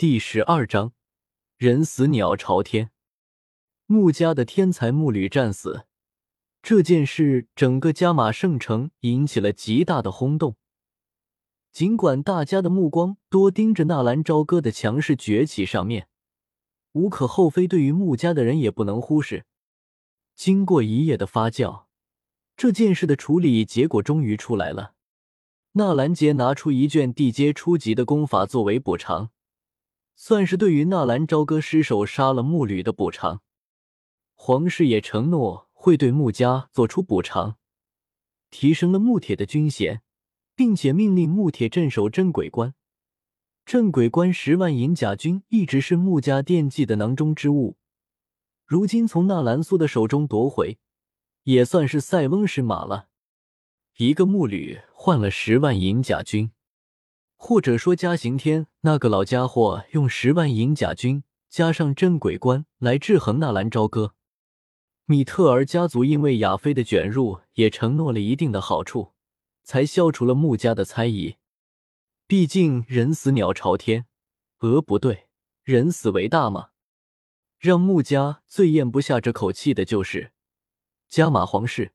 第十二章，人死鸟朝天。穆家的天才木吕战死这件事，整个加马圣城引起了极大的轰动。尽管大家的目光多盯着纳兰朝歌的强势崛起上面，无可厚非，对于穆家的人也不能忽视。经过一夜的发酵，这件事的处理结果终于出来了。纳兰杰拿出一卷地阶初级的功法作为补偿。算是对于纳兰朝歌失手杀了木吕的补偿，皇室也承诺会对穆家做出补偿，提升了穆铁的军衔，并且命令穆铁镇守镇鬼关。镇鬼关十万银甲军一直是穆家惦记的囊中之物，如今从纳兰苏的手中夺回，也算是塞翁失马了。一个木吕换了十万银甲军。或者说，嘉刑天那个老家伙用十万银甲军加上镇鬼关来制衡纳兰朝歌，米特尔家族因为亚妃的卷入，也承诺了一定的好处，才消除了穆家的猜疑。毕竟人死鸟朝天，鹅，不对，人死为大嘛。让穆家最咽不下这口气的就是加马皇室、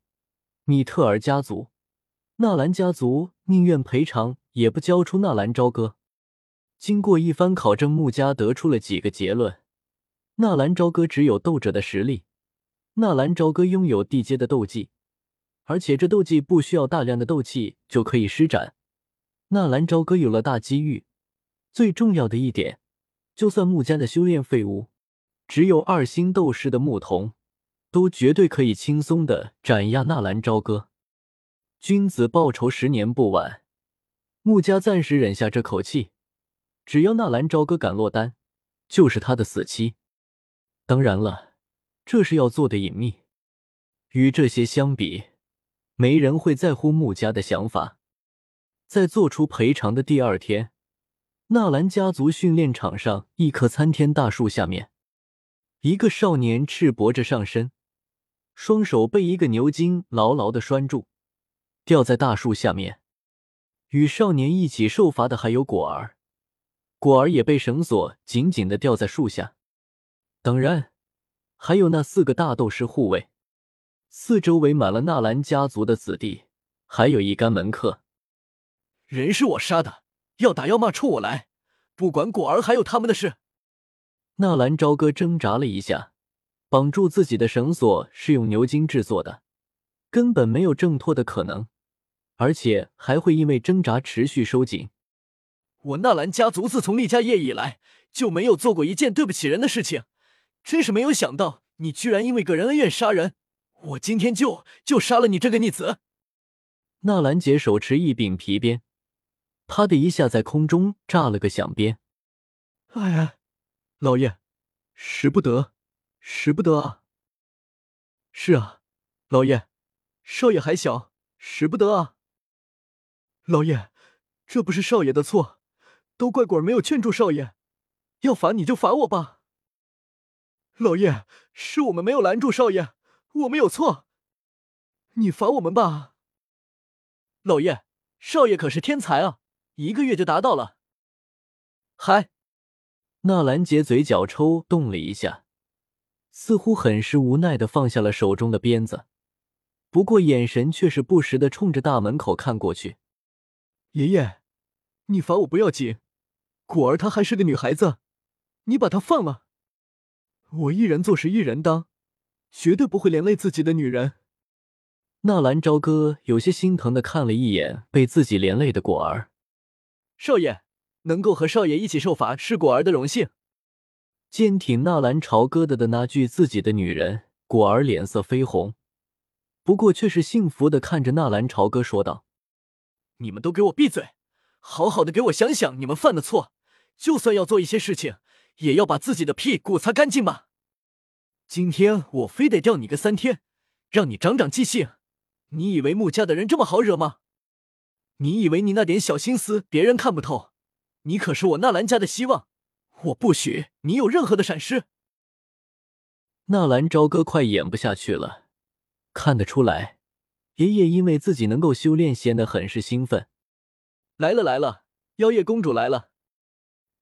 米特尔家族、纳兰家族，宁愿赔偿。也不交出纳兰朝歌。经过一番考证，穆家得出了几个结论：纳兰朝歌只有斗者的实力，纳兰朝歌拥有地阶的斗技，而且这斗技不需要大量的斗气就可以施展。纳兰朝歌有了大机遇，最重要的一点，就算穆家的修炼废物，只有二星斗士的牧童，都绝对可以轻松的斩压纳兰朝歌。君子报仇，十年不晚。穆家暂时忍下这口气，只要纳兰朝歌敢落单，就是他的死期。当然了，这是要做的隐秘。与这些相比，没人会在乎穆家的想法。在做出赔偿的第二天，纳兰家族训练场上一棵参天大树下面，一个少年赤膊着上身，双手被一个牛筋牢牢的拴住，吊在大树下面。与少年一起受罚的还有果儿，果儿也被绳索紧紧的吊在树下。当然，还有那四个大斗士护卫，四周围满了纳兰家族的子弟，还有一干门客。人是我杀的，要打要骂冲我来，不管果儿还有他们的事。纳兰朝歌挣扎了一下，绑住自己的绳索是用牛筋制作的，根本没有挣脱的可能。而且还会因为挣扎持续收紧。我纳兰家族自从立家业以来，就没有做过一件对不起人的事情。真是没有想到，你居然因为个人恩怨杀人！我今天就就杀了你这个逆子！纳兰杰手持一柄皮鞭，啪的一下在空中炸了个响鞭。哎呀，老爷，使不得，使不得啊！是啊，老爷，少爷还小，使不得啊！老爷，这不是少爷的错，都怪果儿没有劝住少爷。要罚你就罚我吧。老爷，是我们没有拦住少爷，我们有错，你罚我们吧。老爷，少爷可是天才啊，一个月就达到了。嗨，纳兰杰嘴角抽动了一下，似乎很是无奈的放下了手中的鞭子，不过眼神却是不时的冲着大门口看过去。爷爷，你罚我不要紧，果儿她还是个女孩子，你把她放了。我一人做事一人当，绝对不会连累自己的女人。纳兰朝歌有些心疼的看了一眼被自己连累的果儿。少爷能够和少爷一起受罚是果儿的荣幸。坚挺纳兰朝歌的的那句自己的女人，果儿脸色绯红，不过却是幸福的看着纳兰朝歌说道。你们都给我闭嘴！好好的给我想想你们犯的错，就算要做一些事情，也要把自己的屁股擦干净吧。今天我非得吊你个三天，让你长长记性。你以为穆家的人这么好惹吗？你以为你那点小心思别人看不透？你可是我纳兰家的希望，我不许你有任何的闪失。纳兰朝歌快演不下去了，看得出来。爷爷因为自己能够修炼，显得很是兴奋。来了来了，妖夜公主来了。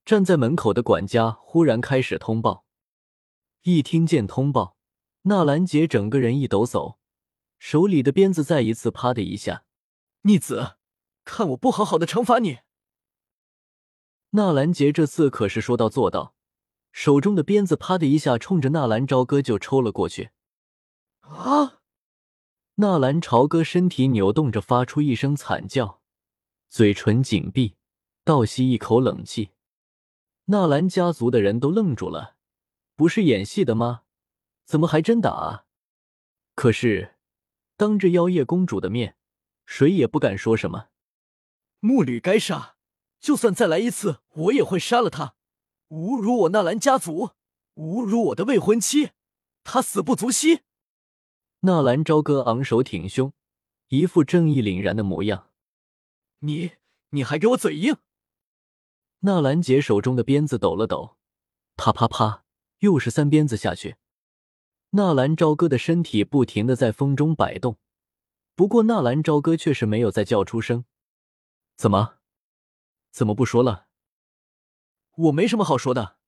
站在门口的管家忽然开始通报。一听见通报，纳兰杰整个人一抖擞，手里的鞭子再一次啪的一下。逆子，看我不好好的惩罚你！纳兰杰这次可是说到做到，手中的鞭子啪的一下冲着纳兰朝歌就抽了过去。啊！纳兰朝歌身体扭动着，发出一声惨叫，嘴唇紧闭，倒吸一口冷气。纳兰家族的人都愣住了，不是演戏的吗？怎么还真打啊？可是当着妖夜公主的面，谁也不敢说什么。木吕该杀，就算再来一次，我也会杀了他。侮辱我纳兰家族，侮辱我的未婚妻，他死不足惜。纳兰朝歌昂首挺胸，一副正义凛然的模样。你，你还给我嘴硬！纳兰杰手中的鞭子抖了抖，啪啪啪，又是三鞭子下去。纳兰朝歌的身体不停的在风中摆动，不过纳兰朝歌却是没有再叫出声。怎么？怎么不说了？我没什么好说的。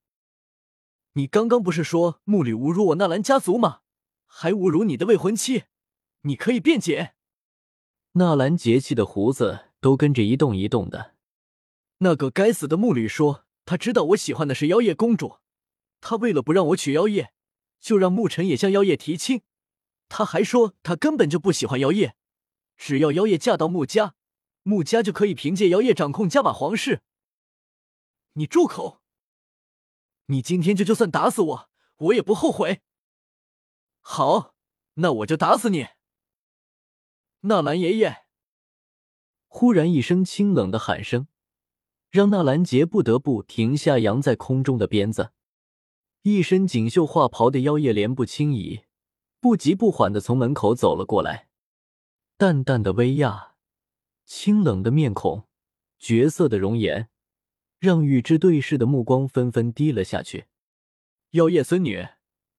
你刚刚不是说木里侮辱我纳兰家族吗？还侮辱你的未婚妻，你可以辩解。纳兰杰气的胡子都跟着一动一动的。那个该死的木吕说，他知道我喜欢的是妖夜公主，他为了不让我娶妖夜，就让沐尘也向妖夜提亲。他还说他根本就不喜欢妖夜，只要妖夜嫁到穆家，穆家就可以凭借妖夜掌控加玛皇室。你住口！你今天就就算打死我，我也不后悔。好，那我就打死你，纳兰爷爷！忽然一声清冷的喊声，让纳兰杰不得不停下扬在空中的鞭子。一身锦绣画袍的妖夜莲步轻移，不急不缓的从门口走了过来，淡淡的威压，清冷的面孔，绝色的容颜，让与之对视的目光纷纷低了下去。妖夜孙女，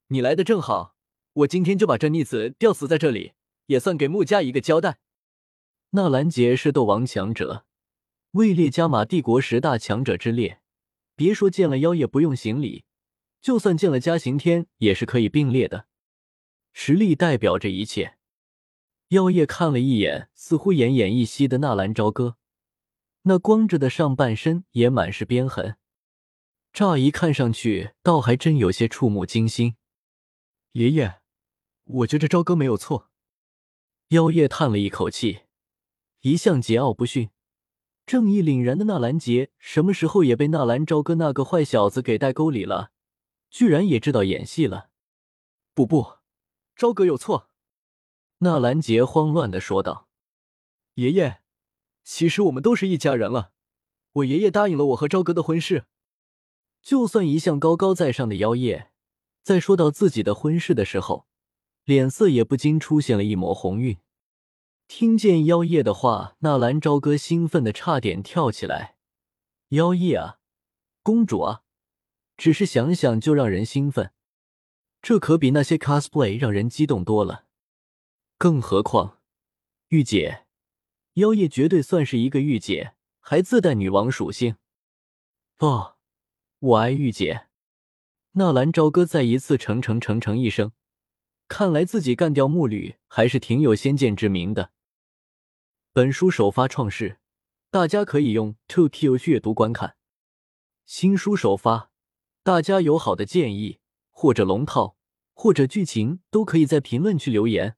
你来的正好。我今天就把这逆子吊死在这里，也算给穆家一个交代。纳兰杰是斗王强者，位列加玛帝国十大强者之列。别说见了妖夜不用行礼，就算见了嘉刑天也是可以并列的。实力代表着一切。妖夜看了一眼似乎奄奄一息的纳兰朝歌，那光着的上半身也满是鞭痕，乍一看上去倒还真有些触目惊心。爷爷。我觉着朝歌没有错。妖夜叹了一口气，一向桀骜不驯、正义凛然的纳兰杰，什么时候也被纳兰朝歌那个坏小子给带沟里了？居然也知道演戏了？不不，朝歌有错。纳兰杰慌乱的说道：“爷爷，其实我们都是一家人了。我爷爷答应了我和朝歌的婚事。就算一向高高在上的妖夜，在说到自己的婚事的时候。”脸色也不禁出现了一抹红晕。听见妖夜的话，纳兰朝歌兴奋的差点跳起来。妖夜啊，公主啊，只是想想就让人兴奋，这可比那些 cosplay 让人激动多了。更何况，御姐，妖夜绝对算是一个御姐，还自带女王属性。哦，我爱御姐。纳兰朝歌再一次成成成成一声。看来自己干掉木吕还是挺有先见之明的。本书首发创世，大家可以用 To Q 阅读观看。新书首发，大家有好的建议或者龙套或者剧情，都可以在评论区留言，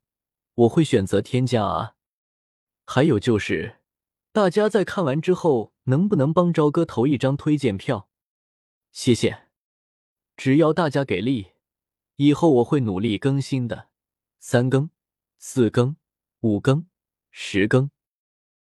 我会选择添加啊。还有就是，大家在看完之后，能不能帮朝哥投一张推荐票？谢谢，只要大家给力。以后我会努力更新的，三更、四更、五更、十更。